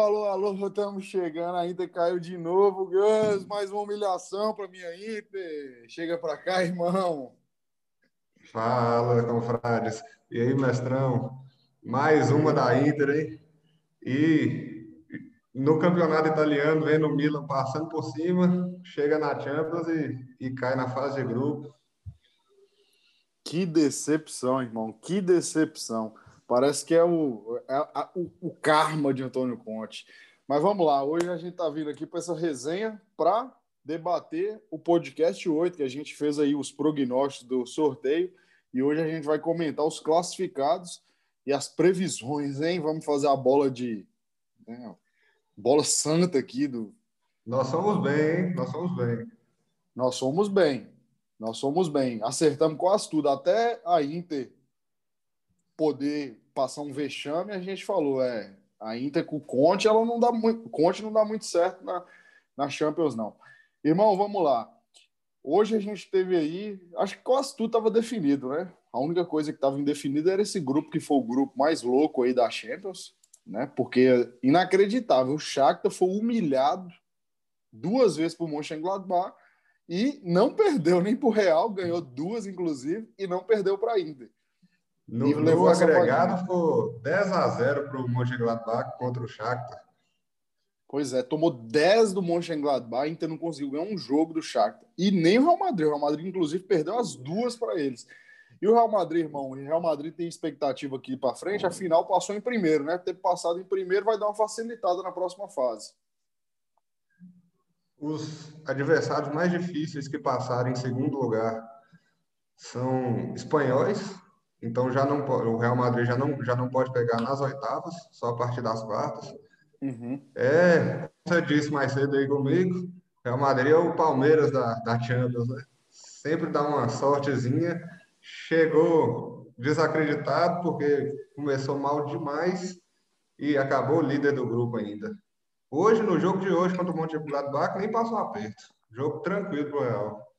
alô, alô, estamos chegando. A Inter caiu de novo. Gus, mais uma humilhação para minha Inter. Chega para cá, irmão. Fala, confrades. E aí, mestrão? Mais uma da Inter, hein? E no campeonato italiano, vendo o Milan passando por cima, chega na Champions e, e cai na fase de grupo. Que decepção, irmão. Que decepção. Parece que é o, é, a, o, o, karma de Antônio Conte. Mas vamos lá, hoje a gente está vindo aqui para essa resenha para debater o podcast 8, que a gente fez aí os prognósticos do sorteio, e hoje a gente vai comentar os classificados e as previsões, hein? Vamos fazer a bola de. Né, bola santa aqui do. Nós somos bem, hein? Nós somos bem. Nós somos bem. Nós somos bem. Acertamos quase tudo, até a Inter poder passar um vexame, a gente falou, é, a Inter com o Conte, ela não dá muito, Conte não dá muito certo na, na Champions, não. Irmão, vamos lá. Hoje a gente teve aí, acho que quase tudo estava definido, né? A única coisa que estava indefinida era esse grupo que foi o grupo mais louco aí da Champions, né? Porque inacreditável, o Shakhtar foi humilhado duas vezes por Mönchengladbach e não perdeu nem para o Real, ganhou duas inclusive e não perdeu para a Inter. No, no agregado foi 10 a 0 para o Mönchengladbach contra o Shakhtar. Pois é, tomou 10 do Mönchengladbach, Inter não conseguiu ganhar um jogo do Shakhtar. E nem o Real Madrid. O Real Madrid, inclusive, perdeu as duas para eles. E o Real Madrid, irmão, o Real Madrid tem expectativa aqui para frente. Afinal, passou em primeiro, né? Ter passado em primeiro vai dar uma facilitada na próxima fase. Os adversários mais difíceis que passaram em segundo lugar são espanhóis, então já não o Real Madrid já não, já não pode pegar nas oitavas, só a partir das quartas. Uhum. É, você disse mais cedo aí comigo, Real Madrid é o Palmeiras da, da Champions, né? Sempre dá uma sortezinha. Chegou desacreditado porque começou mal demais e acabou líder do grupo ainda. Hoje, no jogo de hoje contra o Monte Gladbach, nem passou aperto. Jogo tranquilo pro Real.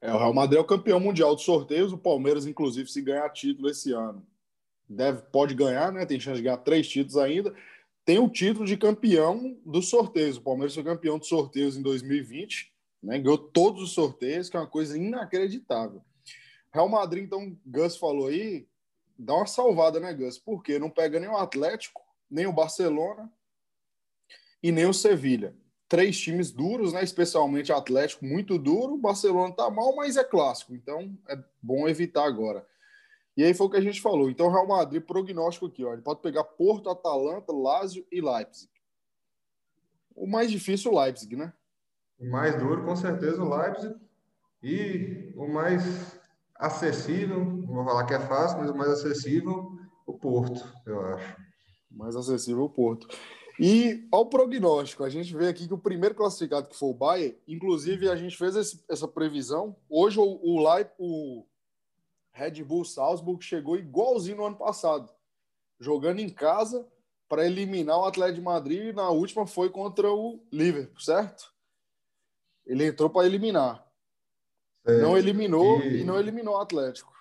É, o Real Madrid é o campeão mundial de sorteios, o Palmeiras, inclusive, se ganhar título esse ano. Deve, pode ganhar, né? Tem chance de ganhar três títulos ainda. Tem o título de campeão dos sorteios. O Palmeiras foi campeão de sorteios em 2020, né? Ganhou todos os sorteios, que é uma coisa inacreditável. Real Madrid, então, Gus falou aí, dá uma salvada, né, Gus? Porque não pega nem o Atlético, nem o Barcelona e nem o Sevilha três times duros, né? Especialmente Atlético muito duro. O Barcelona tá mal, mas é clássico, então é bom evitar agora. E aí foi o que a gente falou. Então, Real Madrid, prognóstico aqui, ó. Ele pode pegar Porto, Atalanta, Lazio e Leipzig. O mais difícil, o Leipzig, né? O mais duro, com certeza, o Leipzig. E o mais acessível, não vou falar que é fácil, mas o mais acessível, o Porto, eu acho. Mais acessível o Porto. E ao prognóstico, a gente vê aqui que o primeiro classificado que foi o Bayern, inclusive a gente fez esse, essa previsão. Hoje o, o, o Red Bull Salzburg chegou igualzinho no ano passado, jogando em casa para eliminar o Atlético de Madrid. Na última foi contra o Liverpool, certo? Ele entrou para eliminar. É, não eliminou e... e... não eliminou o Atlético.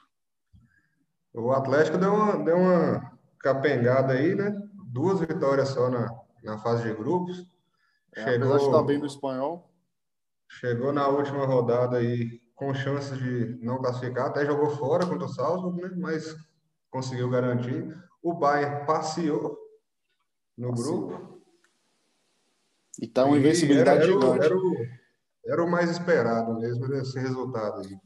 O Atlético deu uma, deu uma capengada aí, né? Duas vitórias só na, na fase de grupos. É, chegou, apesar de estar bem no espanhol. Chegou na última rodada aí com chances de não classificar, até jogou fora contra o Salzburg, né? mas conseguiu garantir. O Bayern passeou no passeou. grupo. E tá uma invencibilidade era, era, gigante. Era o, era o mais esperado mesmo, esse resultado aí.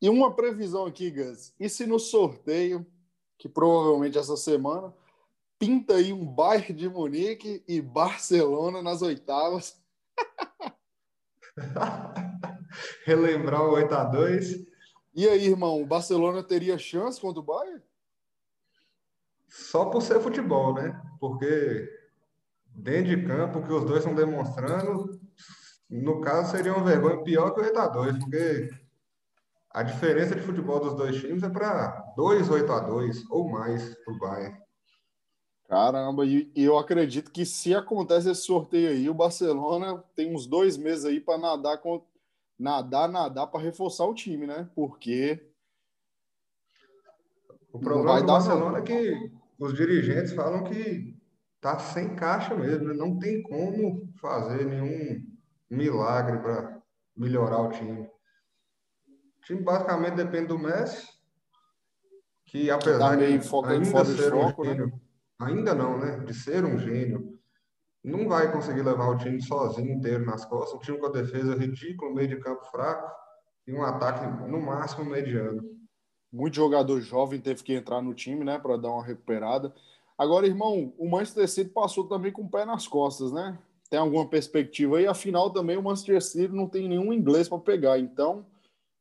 E uma previsão aqui, Gus. E se no sorteio, que provavelmente essa semana, pinta aí um Bayern de Munique e Barcelona nas oitavas. Relembrar o 8 a 2 E aí, irmão, o Barcelona teria chance contra o Bayern? Só por ser futebol, né? Porque dentro de campo, que os dois estão demonstrando, no caso, seria uma vergonha pior que o 8 a 2 porque a diferença de futebol dos dois times é para 2 8 a 2 ou mais para o Bayern. Caramba, e, eu acredito que se acontece esse sorteio aí, o Barcelona tem uns dois meses aí para nadar com nadar, nadar para reforçar o time, né? Porque o problema do Barcelona é que os dirigentes falam que tá sem caixa mesmo, né? não tem como fazer nenhum milagre para melhorar o time. O time basicamente depende do Messi, que apesar tá de ainda ser um foco, né? Ainda não, né? De ser um gênio, não vai conseguir levar o time sozinho inteiro nas costas. Um time com a defesa ridícula, meio de campo fraco e um ataque no máximo mediano. Muito jogador jovem teve que entrar no time, né, para dar uma recuperada. Agora, irmão, o Manchester City passou também com o pé nas costas, né? Tem alguma perspectiva aí? Afinal, também o Manchester City não tem nenhum inglês para pegar. Então,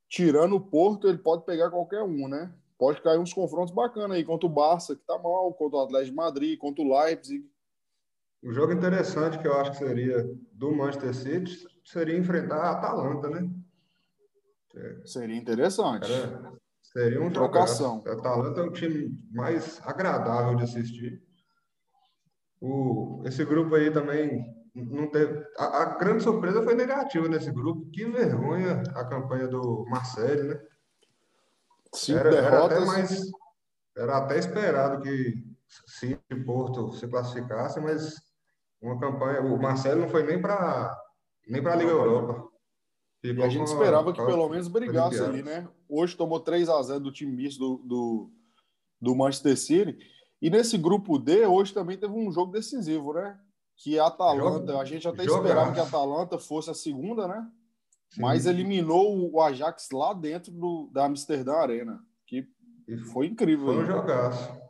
tirando o Porto, ele pode pegar qualquer um, né? Pode cair uns confrontos bacanas aí contra o Barça, que tá mal, contra o Atlético de Madrid, contra o Leipzig. O jogo interessante que eu acho que seria do Manchester City seria enfrentar a Atalanta, né? Seria interessante. Era, seria um trocação. A Atalanta é o time mais agradável de assistir. O, esse grupo aí também não teve. A, a, grande surpresa foi negativa nesse grupo. Que vergonha a campanha do Marcelo, né? Cinco era, derrotas. Era até, mais, era até esperado que City e Porto se classificassem, mas uma campanha. O Marcelo não foi nem para nem para a Liga Europa. Ficou e a gente esperava que pelo menos brigasse ali, né? Hoje tomou 3 a 0 do time misto do, do, do Manchester City. E nesse grupo D, hoje também teve um jogo decisivo, né? Que a Atalanta, a gente até Jogaço. esperava que a Atalanta fosse a segunda, né? Sim. Mas eliminou o Ajax lá dentro do, da Amsterdã Arena. Que foi incrível. Foi um jogaço.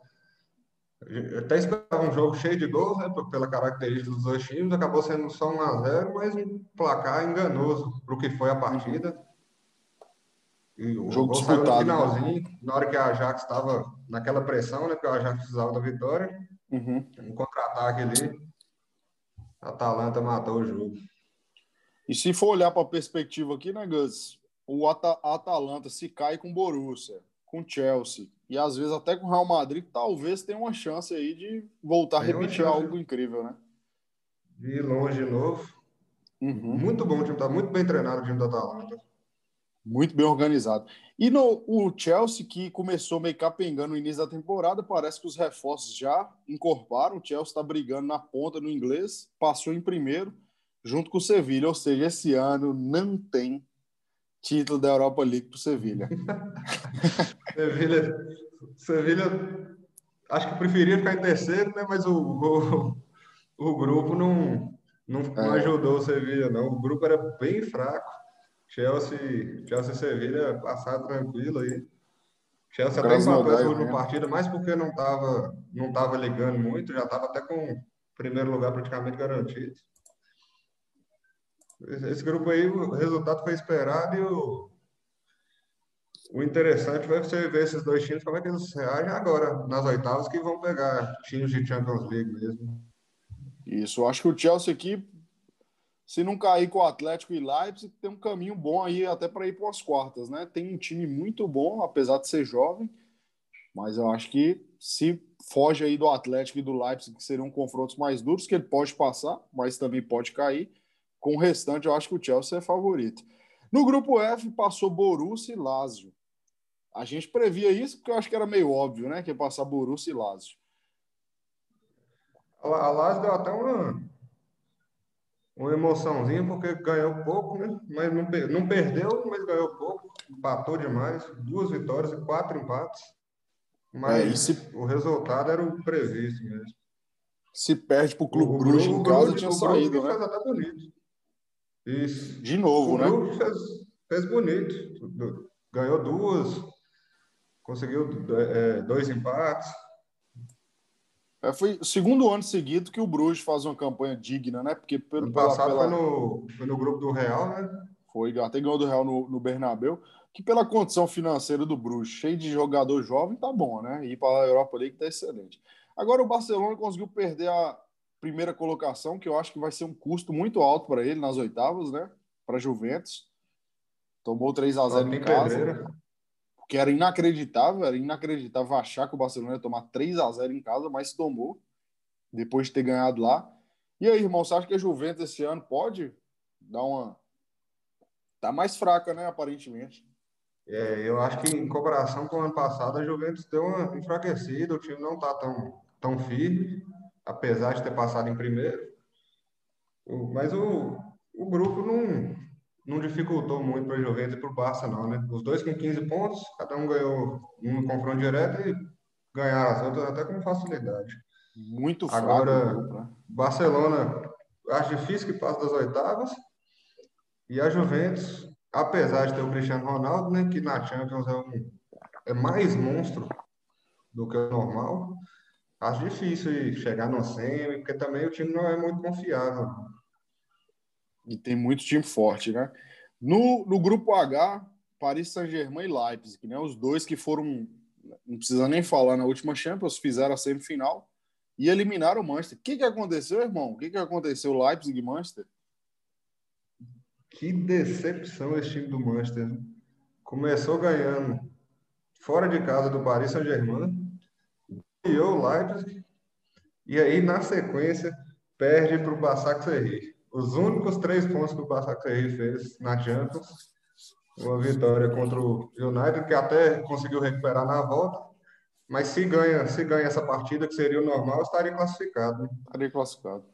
Eu até esperava um jogo cheio de gols, né, pela característica dos dois times, acabou sendo só 1 a 0 mas um placar enganoso para o que foi a partida. E o jogo disputado, no né? finalzinho, né? na hora que a Ajax estava naquela pressão, né, porque a Ajax precisava da vitória, uhum. um contra-ataque ali, a Atalanta matou o jogo. E se for olhar para a perspectiva aqui, né, Gus? O At Atalanta se cai com o Borussia, com o Chelsea, e às vezes até com o Real Madrid, talvez tenha uma chance aí de voltar a repetir algo incrível, né? De longe de novo. Uhum. Muito bom o time, tá muito bem treinado o time da Atalanta. Muito bem organizado. E no o Chelsea, que começou meio capengando no início da temporada, parece que os reforços já incorporaram. O Chelsea está brigando na ponta no inglês, passou em primeiro, junto com o Sevilha. Ou seja, esse ano não tem título da Europa League para o Sevilha. Sevilha, Sevilha, acho que preferia ficar em terceiro, né? Mas o, o, o grupo não, não, é. não ajudou o Sevilha, não. O grupo era bem fraco. Chelsea, Chelsea e Sevilha passaram tranquilo aí. Chelsea até empatou essa última partida, mas porque não estava não tava ligando muito, já estava até com o primeiro lugar praticamente garantido. Esse grupo aí, o resultado foi esperado e o, o interessante vai ser ver esses dois times, como é que eles reagem agora, nas oitavas, que vão pegar times de Champions League mesmo. Isso, acho que o Chelsea aqui, se não cair com o Atlético e Leipzig, tem um caminho bom aí até para ir para as quartas, né? Tem um time muito bom, apesar de ser jovem, mas eu acho que se foge aí do Atlético e do Leipzig, que seriam confrontos mais duros, que ele pode passar, mas também pode cair. Com o restante, eu acho que o Chelsea é favorito. No grupo F, passou Borussia e Lazio. A gente previa isso porque eu acho que era meio óbvio, né? Que ia passar Borussia e Lazio. A Lazio deu até uma, uma emoçãozinha, porque ganhou pouco, né? Mas não, não perdeu, mas ganhou pouco. Empatou demais. Duas vitórias e quatro empates. Mas é, se... o resultado era o previsto mesmo. Se perde para o Clube Bruges em casa, tinha saído, né? Fez até bonito. Isso. De novo, o né? Fez, fez bonito. Ganhou duas, conseguiu é, dois empates. É, foi o segundo ano seguido que o Bruges faz uma campanha digna, né? Porque pelo ano passado pela, pela... Foi, no, foi no grupo do Real, né? Foi, até ganhou do Real no, no Bernabéu. Que pela condição financeira do Bruges, cheio de jogador jovem, tá bom, né? Ir para a Europa League tá excelente. Agora o Barcelona conseguiu perder a, primeira colocação, que eu acho que vai ser um custo muito alto para ele nas oitavas, né? Para Juventus. Tomou 3 a 0 em casa. Pedreira. Porque era inacreditável, era inacreditável achar que o Barcelona ia tomar 3 a 0 em casa, mas tomou depois de ter ganhado lá. E aí, irmão, você acha que a Juventus esse ano pode dar uma tá mais fraca, né, aparentemente? É, eu acho que em comparação com o ano passado, a Juventus deu uma enfraquecida, o time não está tão, tão firme, apesar de ter passado em primeiro. Mas o, o grupo não, não dificultou muito para a Juventus e para o Barça, não, né? Os dois com 15 pontos, cada um ganhou um confronto direto e ganharam as outras até com facilidade. Muito fraco. Agora, né? Barcelona, acho difícil que passe das oitavas. E a Juventus, apesar de ter o Cristiano Ronaldo, né, que na Champions é, um, é mais monstro do que o normal, acho difícil chegar no semi, porque também o time não é muito confiável. E tem muito time forte, né? No, no grupo H, Paris Saint-Germain e Leipzig, né? Os dois que foram, não precisa nem falar, na última Champions, fizeram a semifinal e eliminaram o Manchester. O que, que aconteceu, irmão? O que, que aconteceu, Leipzig e Manchester? Que decepção esse time do Manchester. Começou ganhando fora de casa do Paris Saint-Germain, o Leipzig, e aí, na sequência, perde para o Basak Serri. Os únicos três pontos que o Serri fez na Champions, uma vitória contra o United, que até conseguiu recuperar na volta, mas se ganha, se ganha essa partida, que seria o normal, estaria classificado. Né? Estaria classificado.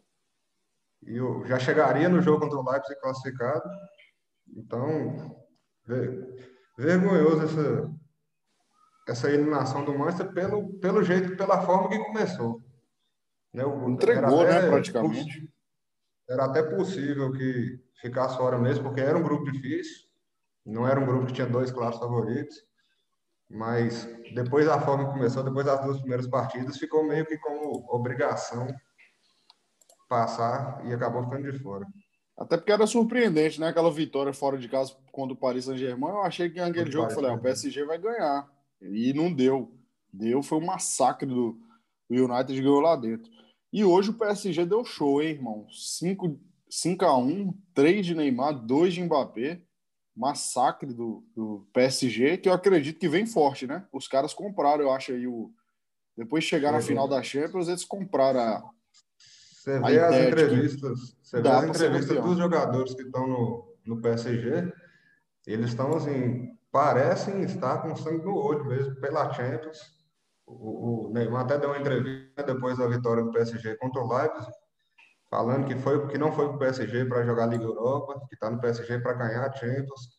E eu já chegaria no jogo contra o Leipzig classificado. Então, vergonhoso essa, essa eliminação do Manchester pelo, pelo jeito, pela forma que começou. Né? O, Entregou, né, praticamente. Era até possível que ficasse fora mesmo, porque era um grupo difícil. Não era um grupo que tinha dois claros favoritos. Mas depois da forma que começou, depois das duas primeiras partidas, ficou meio que como obrigação passar e acabou ficando de fora. Até porque era surpreendente, né? Aquela vitória fora de casa contra o Paris Saint-Germain. Eu achei que naquele jogo eu falei, ah, o PSG vai ganhar. E não deu. Deu, foi um massacre do o United ganhou lá dentro. E hoje o PSG deu show, hein, irmão? 5, 5 a 1 3 de Neymar, 2 de Mbappé. Massacre do, do PSG, que eu acredito que vem forte, né? Os caras compraram, eu acho, aí o. Depois de chegar na final da Champions, eles compraram a, você vê as entrevistas, você vê as entrevistas dos jogadores que estão no, no PSG, eles estão assim, parecem estar com sangue no olho mesmo, pela Champions. O, o Neymar até deu uma entrevista depois da vitória do PSG contra o Leipzig, falando que, foi, que não foi para o PSG para jogar a Liga Europa, que está no PSG para ganhar a Champions.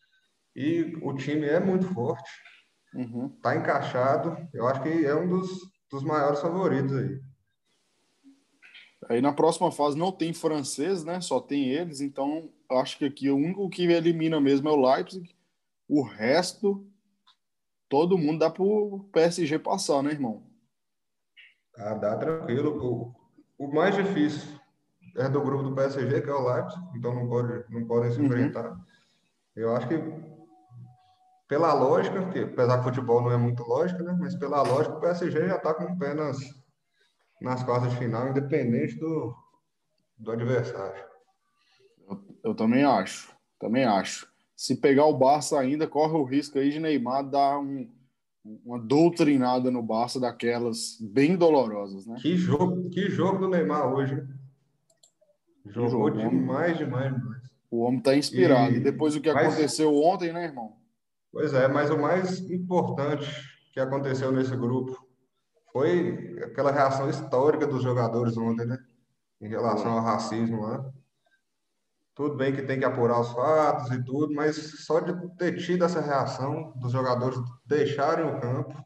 E o time é muito forte, está uhum. Tá encaixado. Eu acho que é um dos, dos maiores favoritos aí. Aí na próxima fase não tem francês, né? Só tem eles, então acho que aqui o único que elimina mesmo é o Leipzig. O resto, todo mundo dá pro PSG passar, né, irmão? Ah, dá tranquilo. O, o mais difícil é do grupo do PSG, que é o Leipzig, então não, pode, não podem se uhum. enfrentar. Uhum. Eu acho que pela lógica, que apesar que futebol não é muito lógica, né? Mas pela lógica, o PSG já está com apenas nas quartas de final, independente do, do adversário. Eu, eu, também acho, também acho. Se pegar o Barça ainda, corre o risco aí de Neymar dar um, uma doutrinada no Barça daquelas bem dolorosas, né? Que jogo, que jogo do Neymar hoje. Jogou jogo, demais, demais, demais. O homem está inspirado. E, e, depois o que mas, aconteceu ontem, né, irmão? Pois é, mas o mais importante que aconteceu nesse grupo foi aquela reação histórica dos jogadores ontem, né? Em relação ao racismo lá. Tudo bem que tem que apurar os fatos e tudo, mas só de ter tido essa reação dos jogadores deixarem o campo.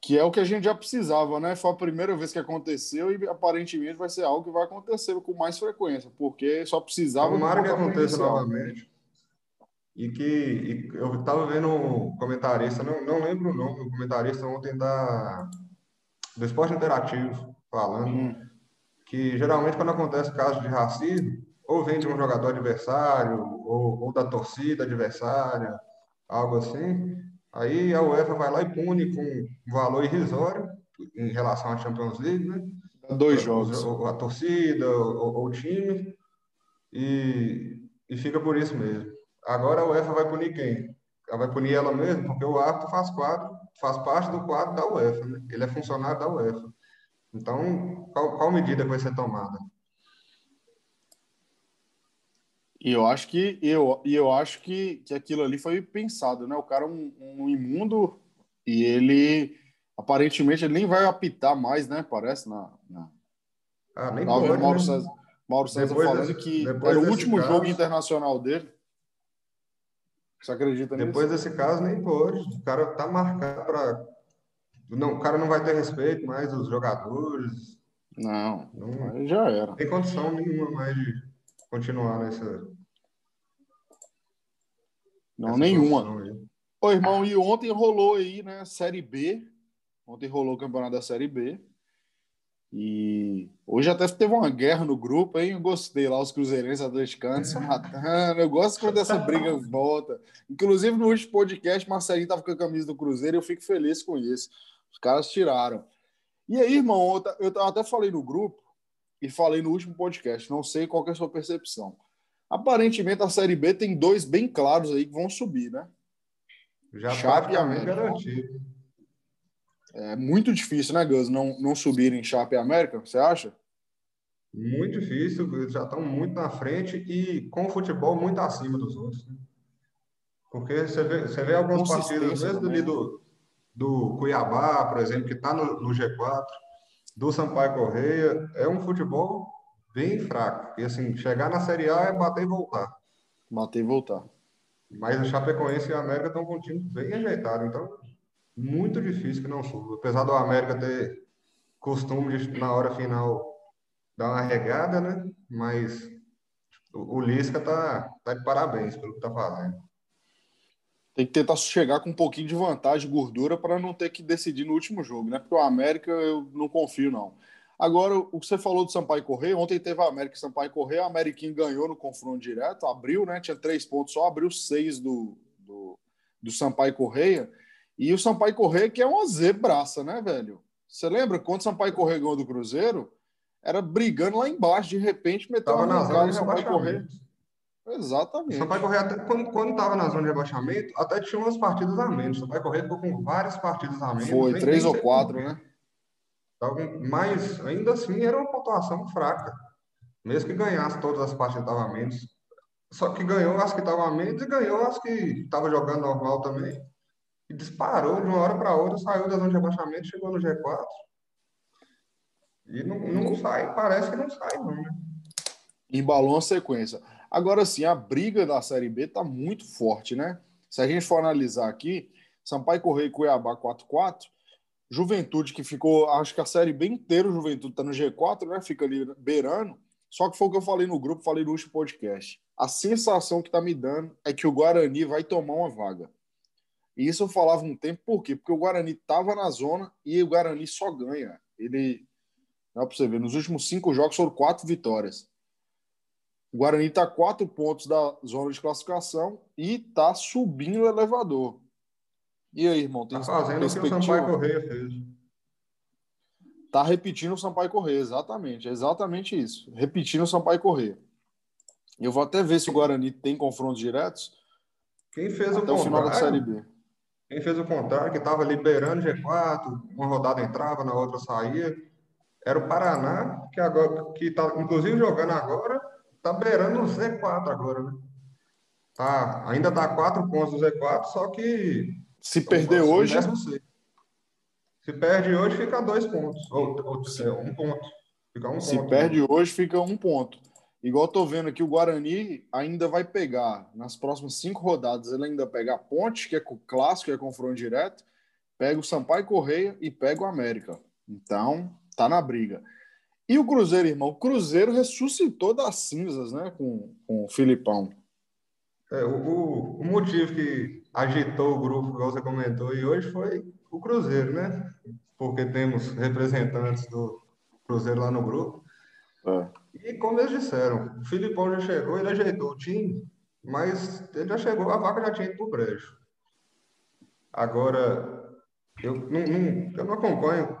Que é o que a gente já precisava, né? Foi a primeira vez que aconteceu e aparentemente vai ser algo que vai acontecer com mais frequência, porque só precisava. Tomara que aconteça novamente. E que e eu estava vendo um comentarista, não, não lembro o nome do comentarista ontem da do esporte interativo, falando hum. que geralmente quando acontece caso de racismo, ou vem de um jogador adversário, ou, ou da torcida adversária, algo assim, aí a UEFA vai lá e pune com um valor irrisório em relação à Champions League, né? Dois jogos. A, a torcida, o, o time, e, e fica por isso mesmo. Agora a UEFA vai punir quem? Ela vai punir ela mesma, porque o árbitro faz quadro faz parte do quadro da UEFA, né? Ele é funcionário da UEFA. Então, qual, qual medida vai ser tomada? E eu acho que eu, eu acho que, que aquilo ali foi pensado, né? O cara é um, um imundo e ele aparentemente ele nem vai apitar mais, né? Parece na. na... Ah, nem pode, Mauro né? César, Mauro César Depois falando desse- que era o último caso- jogo internacional dele. Você acredita nisso? Depois desse caso, nem pode. O cara tá marcado para. Não, o cara não vai ter respeito mais dos jogadores. Não, Não já era. tem condição nenhuma mais de continuar nessa. Não, nessa nenhuma. Ô, irmão, e ontem rolou aí, né? Série B. Ontem rolou o campeonato da Série B. E hoje até teve uma guerra no grupo, hein? Eu gostei lá, os cruzeirenses atleticanos se matando. Eu gosto quando essa briga volta. Inclusive, no último podcast, Marcelinho tava com a camisa do Cruzeiro e eu fico feliz com isso. Os caras tiraram. E aí, irmão, eu eu até falei no grupo e falei no último podcast, não sei qual é a sua percepção. Aparentemente, a Série B tem dois bem claros aí que vão subir, né? Já Chape e praticamente América. garantido. É muito difícil, né, Gus, não, não subir em Chape e América, você acha? Muito difícil, eles já estão muito na frente e com o futebol muito acima dos outros. né? Porque você vê, você vê algumas Consistência partidas, mesmo do, do Cuiabá, por exemplo, que está no, no G4, do Sampaio Correia, é um futebol bem fraco. E assim, chegar na Série A é bater e voltar. Bater e voltar. Mas o Chapecoense e o América estão com um time bem ajeitado, então muito difícil que não suba. Apesar do América ter costume de, na hora final, dar uma regada, né? Mas o, o Lisca tá, tá de parabéns pelo que tá fazendo. Tem que tentar chegar com um pouquinho de vantagem, gordura, para não ter que decidir no último jogo, né? Porque o América eu não confio, não. Agora, o que você falou do Sampaio Correia, ontem teve a América e Sampaio Correia, a Ameriquinho ganhou no confronto direto, abriu, né? Tinha três pontos só, abriu seis do, do, do Sampaio Correia. E o Sampaio Correia, que é uma zebraça, né, velho? Você lembra quando o Sampaio Correia ganhou do Cruzeiro? Era brigando lá embaixo, de repente meteu uma na de Sampaio Correia. O Exatamente. Sampaio Correia, até, quando, quando tava na zona de rebaixamento, até tinha umas partidas a menos. O Sampaio Correia ficou com várias partidas a menos. Foi nem- três nem ou quatro, né? Com- Mas ainda assim era uma pontuação fraca. Mesmo que ganhasse todas as partidas que estavam a menos. Só que ganhou as que estavam a menos e ganhou as que estavam jogando normal também. E disparou de uma hora para outra, saiu da zona de rebaixamento, chegou no G4. E não, não sai, parece que não sai, não, né? embalou uma sequência. Agora sim, a briga da Série B tá muito forte, né? Se a gente for analisar aqui, Sampaio Correia e Cuiabá 4-4, Juventude que ficou, acho que a Série B inteira o Juventude tá no G4, né? Fica ali beirando. Só que foi o que eu falei no grupo, falei no último podcast. A sensação que tá me dando é que o Guarani vai tomar uma vaga. E isso eu falava um tempo, por quê? Porque o Guarani tava na zona e o Guarani só ganha. Ele, dá pra você ver, nos últimos cinco jogos foram quatro vitórias. O Guarani está a quatro pontos da zona de classificação e está subindo o elevador. E aí, irmão? Tem Tá fazendo o que o? Sampaio Correia fez. Tá repetindo o Sampaio Correia, exatamente. É exatamente isso. Repetindo o Sampaio Correia. Eu vou até ver se o Guarani tem confrontos diretos Quem fez o até o final da Série B. quem fez o contrário, que estava liberando G4, uma rodada entrava, na outra saía, era o Paraná, que agora, que tá inclusive jogando agora, tá beirando o Z4 agora, né? Tá, ainda tá quatro pontos do Z4, só que Se perder Então, hoje. Se perde hoje, fica dois pontos. Ou, ou é, um ponto. Fica um se ponto. perde hoje, fica um ponto. Igual tô vendo aqui, o Guarani ainda vai pegar, nas próximas cinco rodadas, ele ainda pega a Ponte, que é o clássico, que é confronto direto, pega o Sampaio Correia e pega o América. Então, tá na briga. E o Cruzeiro, irmão? O Cruzeiro ressuscitou das cinzas, né, com, com o Filipão. É, o, o- motivo que agitou o grupo, igual você comentou, e hoje foi o Cruzeiro, né? Porque temos representantes do Cruzeiro lá no grupo. É. E como eles disseram, o Filipão já chegou, ele ajeitou o time, mas ele já chegou, a vaca já tinha ido pro brejo. Agora, eu não, não- eu não acompanho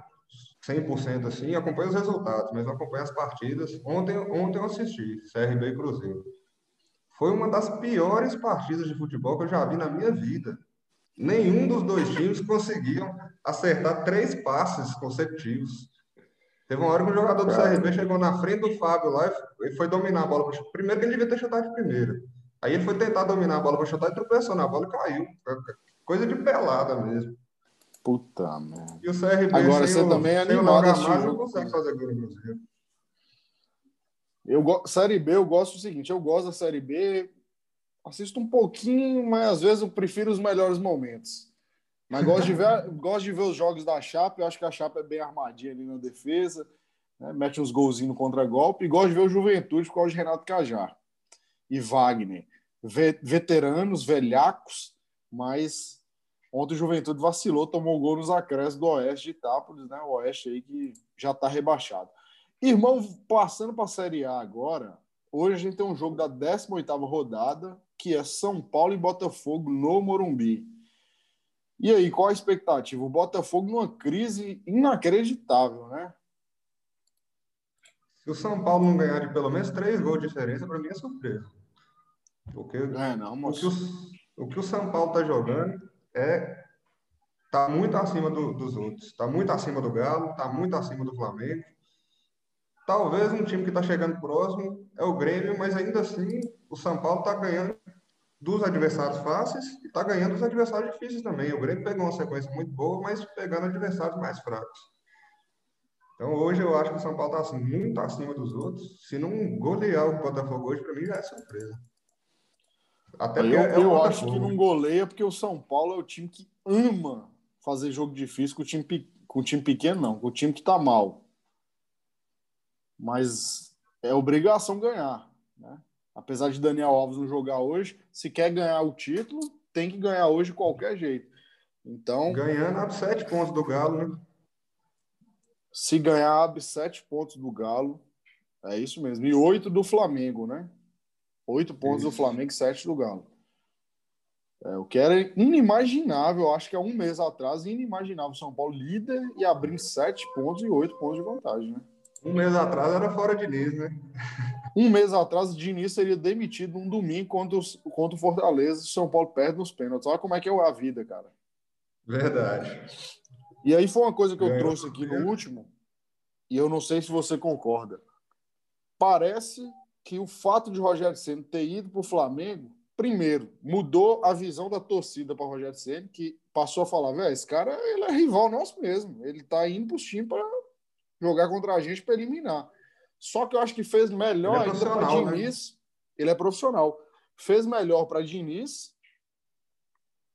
100% assim, acompanho os resultados, mas não acompanho as partidas. Ontem, ontem eu assisti CRB e Cruzeiro. Foi uma das piores partidas de futebol que eu já vi na minha vida. Nenhum dos dois times conseguiam acertar três passes consecutivos. Teve uma hora que um jogador do CRB chegou na frente do Fábio lá e foi dominar a bola. Primeiro que ele devia ter chutado de primeira. Aí ele foi tentar dominar a bola para chutar e tropeçou na bola e caiu. Coisa de pelada mesmo. Puta merda. E o CRB Agora você o, também é animado a assistir não consegue fazer gol no. Eu Série B, eu gosto do seguinte, eu gosto da Série B, assisto um pouquinho, mas às vezes eu prefiro os melhores momentos. Mas gosto de ver, gosto de ver os jogos da Chapa, eu acho que a Chapa é bem armadinha ali na defesa, né? mete uns golzinhos no contra-golpe, e gosto de ver o Juventude por causa de Renato Cajar e Wagner. Veteranos, velhacos, mas ontem o Juventude vacilou, tomou gol nos acréscimos do Oeste de Itápolis, né? O Oeste aí que já está rebaixado. Irmão, passando para a Série A agora, hoje a gente tem um jogo da 18ª rodada, que é São Paulo e Botafogo no Morumbi. E aí, qual a expectativa? O Botafogo numa crise inacreditável, né? Se o São Paulo não ganhar de pelo menos três gols de diferença, para mim é surpresa. Porque é, não, o, que o, o, que o São Paulo está jogando é tá muito acima do, dos outros. Está muito acima do Galo, está muito acima do Flamengo. Talvez um time que está chegando próximo é o Grêmio, mas ainda assim o São Paulo está ganhando dos adversários fáceis e está ganhando dos adversários difíceis também. O Grêmio pegou uma sequência muito boa, mas pegando adversários mais fracos. Então hoje eu acho que o São Paulo está assim, muito acima dos outros. Se não golear o Botafogo hoje, para mim já é surpresa. Até eu, é eu acho que não goleia porque o São Paulo é o time que ama fazer jogo difícil com o time, com o time pequeno, não, com o time que está mal mas é obrigação ganhar. Né? Apesar de Daniel Alves não jogar hoje, se quer ganhar o título, tem que ganhar hoje de qualquer jeito. Então. Ganhando abre sete pontos do Galo, né? Se ganhar, abre sete pontos do Galo. É isso mesmo. E oito do Flamengo, né? Oito pontos isso. do Flamengo e sete do Galo. É, o que era inimaginável, acho que há um mês atrás, inimaginável. São Paulo líder e abrindo sete pontos e oito pontos de vantagem, né? Um mês atrás era fora de Diniz, né? Um mês atrás, Diniz seria demitido um domingo contra, os, contra o Fortaleza e São Paulo perde nos pênaltis. Olha como é que é a vida, cara. Verdade. E aí foi uma coisa que eu Ganhou trouxe aqui no último, e eu não sei se você concorda. Parece que o fato de Rogério Senna ter ido para o Flamengo, primeiro, mudou a visão da torcida para Rogério Senna, que passou a falar, velho, esse cara ele é rival nosso mesmo. Ele tá indo para os times para jogar contra a gente para eliminar. Só que eu acho que fez melhor é ainda para né? Diniz. Né? Ele é profissional. Fez melhor para Diniz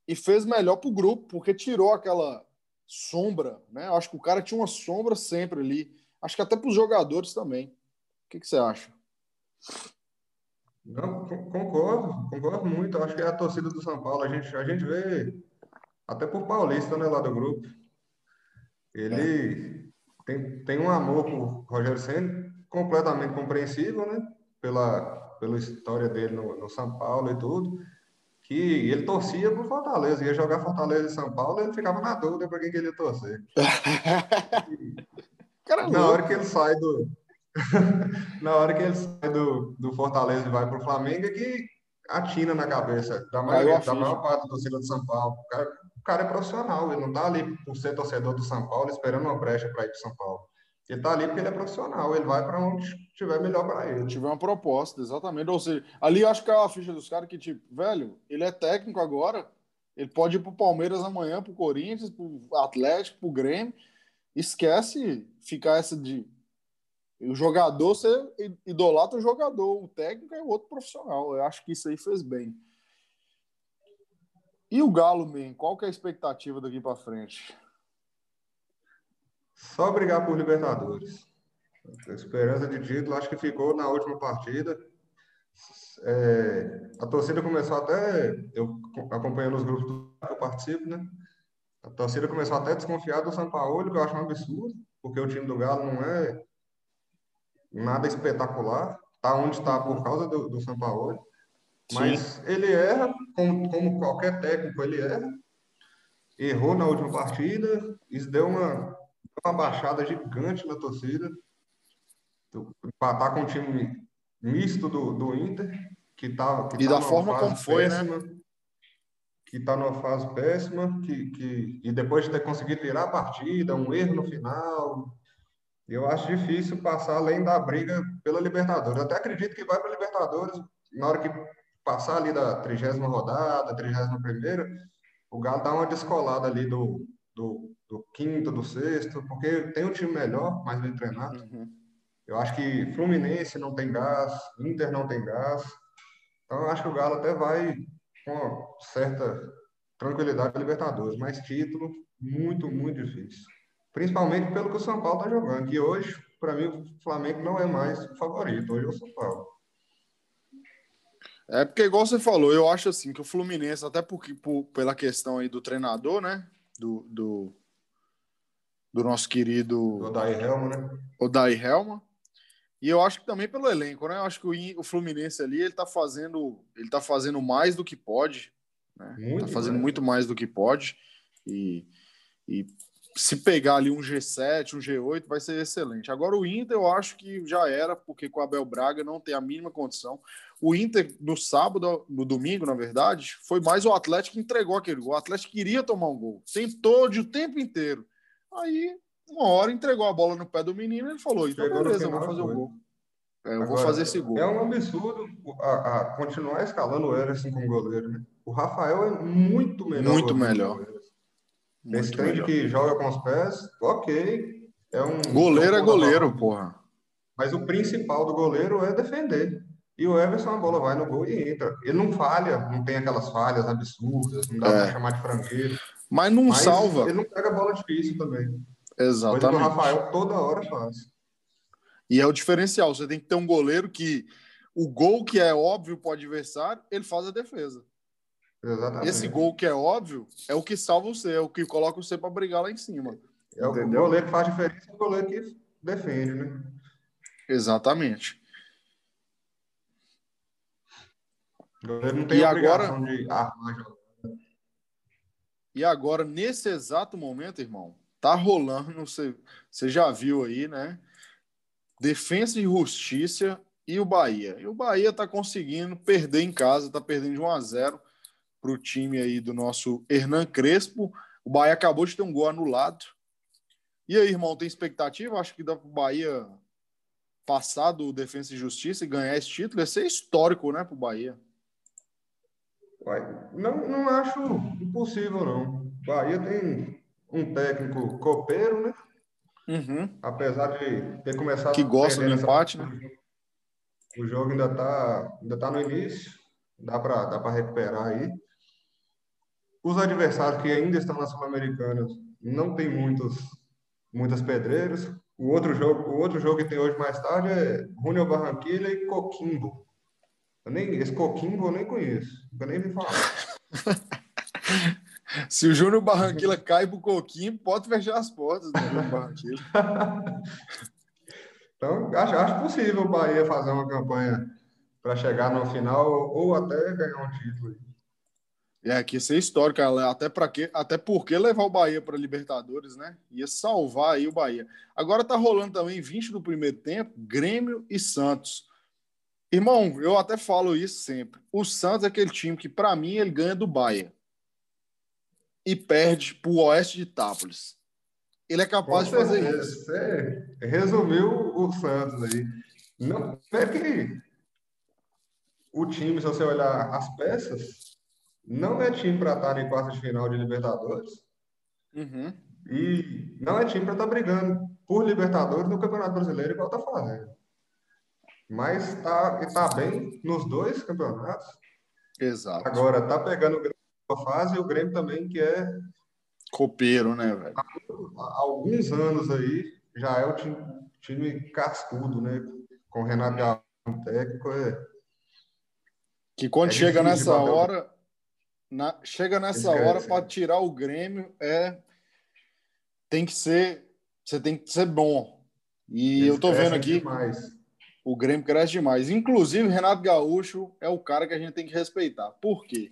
e fez melhor para o grupo, porque tirou aquela sombra, né? Eu acho que o cara tinha uma sombra sempre ali. Acho que até para os jogadores também. O que, que você acha? Não, concordo, concordo muito. Acho que é a torcida do São Paulo. A gente, a gente vê até por Paulista, né, lá do grupo. Ele, é tem, tem um amor por Rogério Senna completamente compreensível, né? Pela, pela história dele no, no São Paulo e tudo, que ele torcia pro Fortaleza, ia jogar Fortaleza e São Paulo, ele ficava na dúvida para quem que ele ia torcer. Cara, na hora que ele sai do na hora que ele sai do, do Fortaleza e vai pro Flamengo, é que atina na cabeça da, maioria, da maior parte da torcida de São Paulo. O cara, cara é profissional, ele não está ali por ser torcedor do São Paulo esperando uma brecha para ir para São Paulo. Ele está ali porque ele é profissional, ele vai para onde estiver melhor para ele. Tiver uma proposta, exatamente. Ou seja, ali acho que é a ficha dos caras que, tipo, velho, ele é técnico agora, ele pode ir para o Palmeiras amanhã, para o Corinthians, para o Atlético, para o Grêmio. Esquece ficar essa de. O jogador, você idolatra o jogador, o técnico é outro profissional. Eu acho que isso aí fez bem. E o Galo, man, qual que é a expectativa daqui para frente? Só brigar por Libertadores. A esperança de título acho que ficou na última partida. É, a torcida começou até, eu acompanhando os grupos que eu participo, né? A torcida começou até a desconfiar do São Paulo, que eu acho um absurdo, porque o time do Galo não é nada espetacular. Tá onde está por causa do, do São Paulo. Mas Sim. ele erra, como, como, qualquer técnico, ele erra. Errou na última partida, isso deu uma, uma baixada gigante na torcida. Empatar com um time misto do, do Inter, que tá, que e tá da forma como foi, né? péssima, né? Que está numa fase péssima, que, que, e depois de ter conseguido virar a partida, um erro no final. Eu acho difícil passar além da briga pela Libertadores. Eu até acredito que vai para a Libertadores na hora que passar ali da trigésima rodada, trigésima primeira, o Galo dá uma descolada ali do, do, do, quinto, do sexto, porque tem um time melhor, mais bem treinado. Uhum. Eu acho que Fluminense não tem gás, Inter não tem gás. Então eu acho que o Galo até vai com certa tranquilidade para Libertadores, mas título muito, muito difícil. Principalmente pelo que o São Paulo está jogando, que hoje, para mim, o Flamengo não é mais o favorito, hoje é o São Paulo. É porque, igual você falou, eu acho assim que o Fluminense, até porque, por, pela questão aí do treinador, né? Do, do, do nosso querido. Odair Helma, né? Odair Helma. E eu acho que também pelo elenco, né? Eu acho que o, o Fluminense ali, ele tá fazendo, ele tá fazendo mais do que pode, né? Muito tá fazendo mais. muito mais do que pode. E, e se pegar ali um G7, um G8, vai ser excelente. Agora o Inter, eu acho que já era, porque com o Abel Braga não tem a mínima condição. O Inter, no sábado, no domingo, na verdade, foi mais o Atlético que entregou aquele gol. O Atlético queria tomar um gol, tentou de o tempo inteiro. Aí, uma hora, entregou a bola no pé do menino e ele falou: então, Chegou beleza, eu vou fazer o gol. É, eu Agora, vou fazer esse gol. É um absurdo a, a continuar escalando o Everson como goleiro, né? O Rafael é muito melhor. Muito melhor. Esse trem que joga com os pés, ok. É um goleiro é goleiro, porra. Mas o principal do goleiro é defender. E o Everson, a bola vai no gol e entra. Ele não falha, não tem aquelas falhas absurdas, não dá é. pra chamar de franqueiro. Mas não Mas salva. Ele não pega bola difícil também. Exatamente. Coisa que o Rafael toda hora faz. E é o diferencial. Você tem que ter um goleiro que o gol que é óbvio para o adversário, ele faz a defesa. Exatamente. Esse gol que é óbvio é o que salva você, é o que coloca você para brigar lá em cima. É entendeu? o goleiro que faz diferença, é o goleiro que defende, né? Exatamente. O goleiro não tem e agora de armar E agora, nesse exato momento, irmão, tá rolando, você, você já viu aí, né? Defesa e Justiça e o Bahia. E o Bahia tá conseguindo perder em casa, tá perdendo de 1 a 0 para o time aí do nosso Hernan Crespo. O Bahia acabou de ter um gol anulado. E aí, irmão, tem expectativa? Acho que dá para o Bahia passar do Defesa e Justiça e ganhar esse título. Ia ser histórico, né, para o Bahia. Não, não acho impossível, não. O Bahia tem um técnico copeiro, né? Uhum. Apesar de ter começado... Que gosta do empate, essa... né? O jogo ainda está ainda tá no início. Dá para dá recuperar aí. Os adversários que ainda estão na Sul-Americana não tem muitos, muitas pedreiras. O outro jogo, o outro jogo que tem hoje mais tarde é Júnior Barranquilla e Coquimbo. Eu nem, esse Coquimbo eu nem conheço, nunca nem vi falar. Se o Júnior Barranquilla cai pro Coquimbo, pode fechar as portas do Júnior Barranquilla. então, acho, acho possível o Bahia fazer uma campanha para chegar no final ou até ganhar um título. É, que ia ser histórico, até, para quê? até porque levar o Bahia para Libertadores, né? Ia salvar aí o Bahia. Agora tá rolando também 20 do primeiro tempo, Grêmio e Santos. Irmão, eu até falo isso sempre. O Santos é aquele time que, para mim, ele ganha do Bahia e perde para o Oeste de Tápolis. Ele é capaz de fazer isso. Você resumiu o Santos aí. Não, é que o time, se você olhar as peças, não é time para estar em quarta de final de Libertadores. Uhum. E não é time para estar brigando por Libertadores no Campeonato Brasileiro, igual está fazendo. Mas está tá bem nos dois campeonatos. Exato. Agora, está pegando o Grêmio na fase e o Grêmio também, que é. Copeiro, né, velho? Há alguns anos aí, já é o time, time cascudo, né? Com o Renato Gaúcho, técnico, é. Que quando é chega nessa hora na, chega nessa hora para tirar o Grêmio é tem que ser você tem que ser bom. E eu tô vendo aqui demais. o Grêmio cresce demais. Inclusive Renato Gaúcho é o cara que a gente tem que respeitar. Por quê?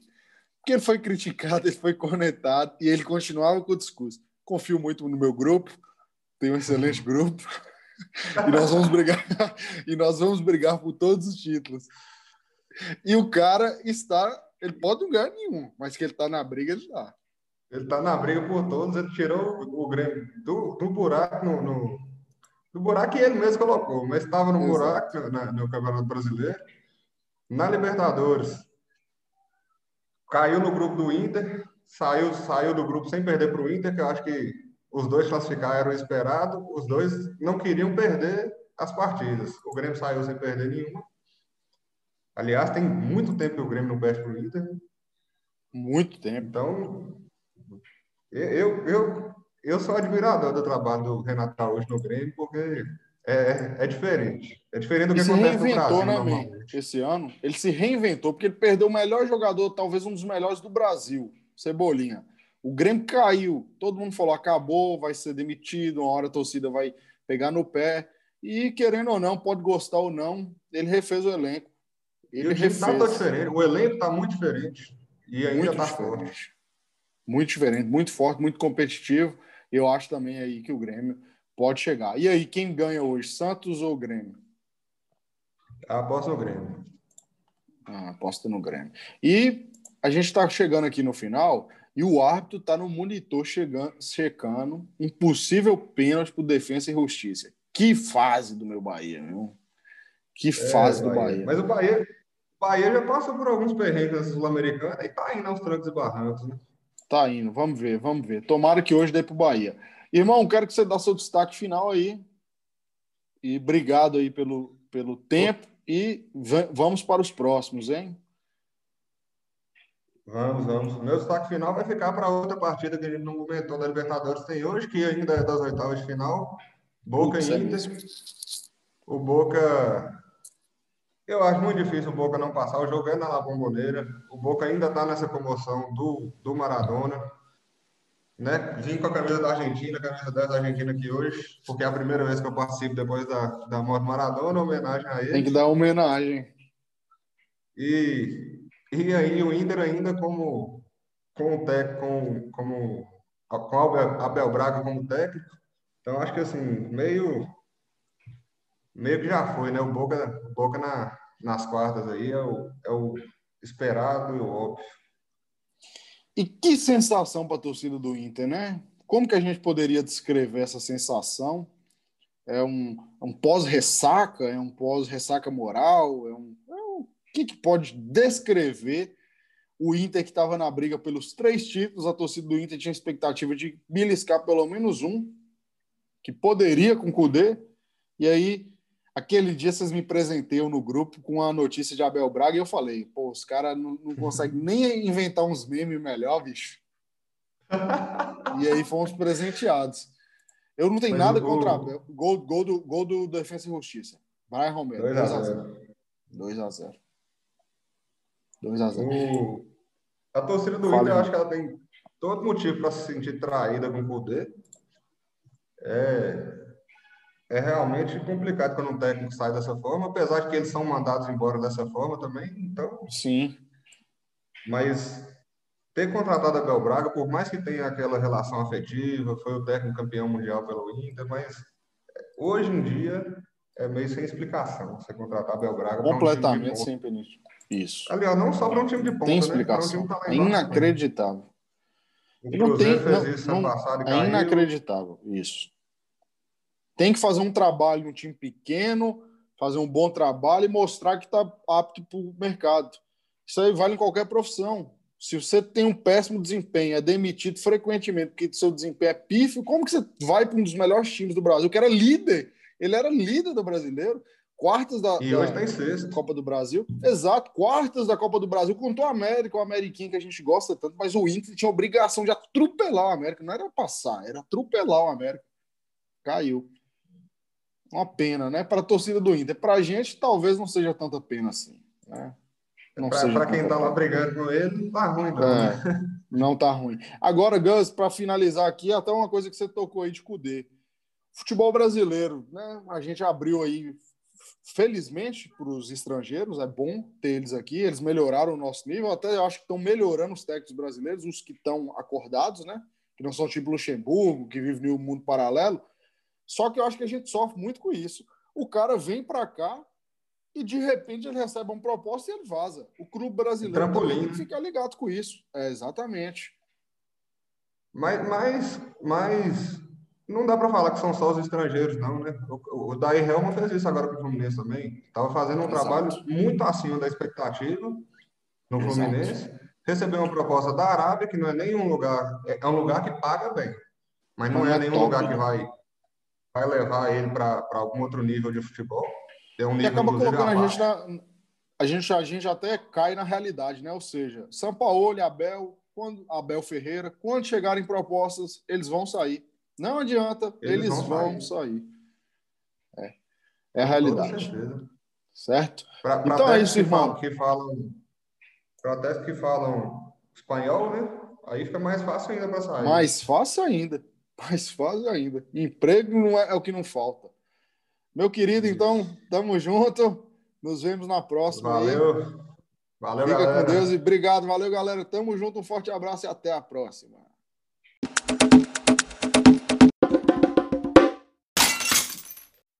Porque ele foi criticado ele foi cornetado e ele continuava com o discurso. Confio muito no meu grupo tenho um excelente grupo e nós vamos brigar e nós vamos brigar por todos os títulos. E o cara está ele pode não ganhar nenhum, mas que ele tá na briga, ele tá. Ele tá na briga por todos, ele tirou o Grêmio do, do buraco no, no, do buraco que ele mesmo colocou, mas estava no buraco na, no Campeonato Brasileiro. Na Libertadores, caiu no grupo do Inter, saiu, saiu do grupo sem perder para o Inter, que eu acho que os dois classificaram eram esperado, os dois não queriam perder as partidas. O Grêmio saiu sem perder nenhuma. Aliás, tem muito tempo que o Grêmio não perde para o Inter. Muito tempo. Então, eu, eu, eu sou admirador do trabalho do Renato hoje no Grêmio, porque é, é diferente. É diferente do que ele acontece no Brasil, né, Esse ano, ele se reinventou, porque ele perdeu o melhor jogador, talvez um dos melhores do Brasil, Cebolinha. O Grêmio caiu, todo mundo falou, acabou, vai ser demitido, uma hora a torcida vai pegar no pé. E, querendo ou não, pode gostar ou não, ele refez o elenco. Ele e o time tá diferente, o elenco está muito diferente. E ainda está forte. Muito diferente, muito forte, muito competitivo. Eu acho também aí que o Grêmio pode chegar. E aí, quem ganha hoje, Santos ou Grêmio? Aposto no Grêmio. Ah, aposta no Grêmio. E a gente está chegando aqui no final e o árbitro está no monitor chegando, checando um possível pênalti para Defesa e Justiça. Que fase do meu Bahia, viu? Que é, fase é, do Bahia. Bahia. Mas o Bahia, Bahia já passou por alguns perrengues sul-americanos e tá indo aos trancos e barrancos, né? Tá indo, vamos ver, vamos ver. Tomara que hoje dê pro Bahia. Irmão, quero que você dê seu destaque final aí. E obrigado aí pelo, pelo tempo. E vamos para os próximos, hein? Vamos, vamos. Meu destaque final vai ficar para outra partida que a gente não comentou da Libertadores tem hoje, que ainda é das oitavas de final. Boca e Inter. O Boca eu acho muito difícil o Boca não passar. O jogo é na Bomboneira. O Boca ainda está nessa promoção do, do Maradona. Né? Vim com a camisa da Argentina, a camisa 10 da Argentina aqui hoje, porque é a primeira vez que eu participo depois da, da morte do Maradona, homenagem a ele. Tem que dar homenagem. E, e aí o Inter ainda como, com o técnico, com, como, com Abel Braga como técnico. Então acho que assim, meio meio que já foi, né? O Boca, o Boca na, nas quartas aí é o, é o esperado e o óbvio. E que sensação para a torcida do Inter, né? Como que a gente poderia descrever essa sensação? É um, é um pós-ressaca? É um pós-ressaca moral? É um, é um, que, que pode descrever o Inter que estava na briga pelos três títulos? A torcida do Inter tinha expectativa de beliscar pelo menos um, que poderia com o e aí Aquele dia vocês me presenteiam no grupo com a notícia de Abel Braga e eu falei, pô, os caras não, não conseguem nem inventar uns memes melhor, bicho. e aí fomos presenteados. Eu não tenho Mas nada contra Abel. Gol, gol, do, gol do Defensa e Justiça. Brian Romero, 2x0. 2x0. 2x0. A torcida do Inter, eu acho que ela tem todo motivo para se sentir traída com o poder. É, é realmente complicado quando um técnico sai dessa forma, apesar de que eles são mandados embora dessa forma também. Então, sim. Mas ter contratado a Bel Braga, por mais que tenha aquela relação afetiva, foi o técnico campeão mundial pelo Inter, mas hoje em dia é meio sem explicação você contratar a Bel Braga. Completamente um sem Península. Isso. Aliás, não só para um time de ponta, tem explicação. Né? Um é inacreditável. O não tem, fez isso não, passado e É inacreditável, isso. Tem que fazer um trabalho no time pequeno, fazer um bom trabalho e mostrar que está apto para o mercado. Isso aí vale em qualquer profissão. Se você tem um péssimo desempenho, é demitido frequentemente porque seu desempenho é pífio, como que você vai para um dos melhores times do Brasil, que era líder? Ele era líder do brasileiro, quartas da, e hoje tá sexto. Copa do Brasil. Exato, quartas da Copa do Brasil contra o América, o Ameriquinho que a gente gosta tanto, mas o Inter tinha obrigação de atropelar o América, não era passar, era atropelar o América. Caiu. Uma pena, né? Para a torcida do Inter. Para a gente, talvez não seja tanta pena assim. Né? Para quem está lá brigando com ele, não tá ruim, não. É, não tá ruim. Agora, Gus, para finalizar aqui, até uma coisa que você tocou aí de Cudê. Futebol brasileiro, né? A gente abriu aí, felizmente, para os estrangeiros, é bom ter eles aqui, eles melhoraram o nosso nível, até eu acho que estão melhorando os técnicos brasileiros, os que estão acordados, né? Que não são tipo Luxemburgo, que vive no mundo paralelo só que eu acho que a gente sofre muito com isso. O cara vem para cá e de repente ele recebe uma proposta e ele vaza. O clube brasileiro tem que ficar ligado com isso. É, exatamente. Mas, mas, mas não dá para falar que são só os estrangeiros, não, né? O, o Daí Helma fez isso agora com o Fluminense também. Estava fazendo um Exato. trabalho muito acima da expectativa no Fluminense. Exato. Recebeu uma proposta da Arábia, que não é nenhum lugar, é, é um lugar que paga bem, mas não, não é, é, nenhum top, lugar que vai, vai levar ele para algum outro nível de futebol. É um nível, e acaba colocando a gente na. A gente, a gente até cai na realidade, né? Ou seja, São Paulo e Abel, quando, Abel Ferreira, quando chegarem propostas, eles vão sair. Não adianta, eles, eles vão, sair. sair. É, é a realidade. Certo? Pra, pra então é isso, irmão. Que falam, protestos que falam espanhol, né? Aí fica mais fácil ainda para sair. Mais fácil ainda. Mais fácil ainda. Emprego não é, é o que não falta. Meu querido, então, tamo junto. Nos vemos na próxima. Valeu. Aí. Valeu, Fica galera. com Deus e obrigado. Valeu, galera. Tamo junto. Um forte abraço e até a próxima.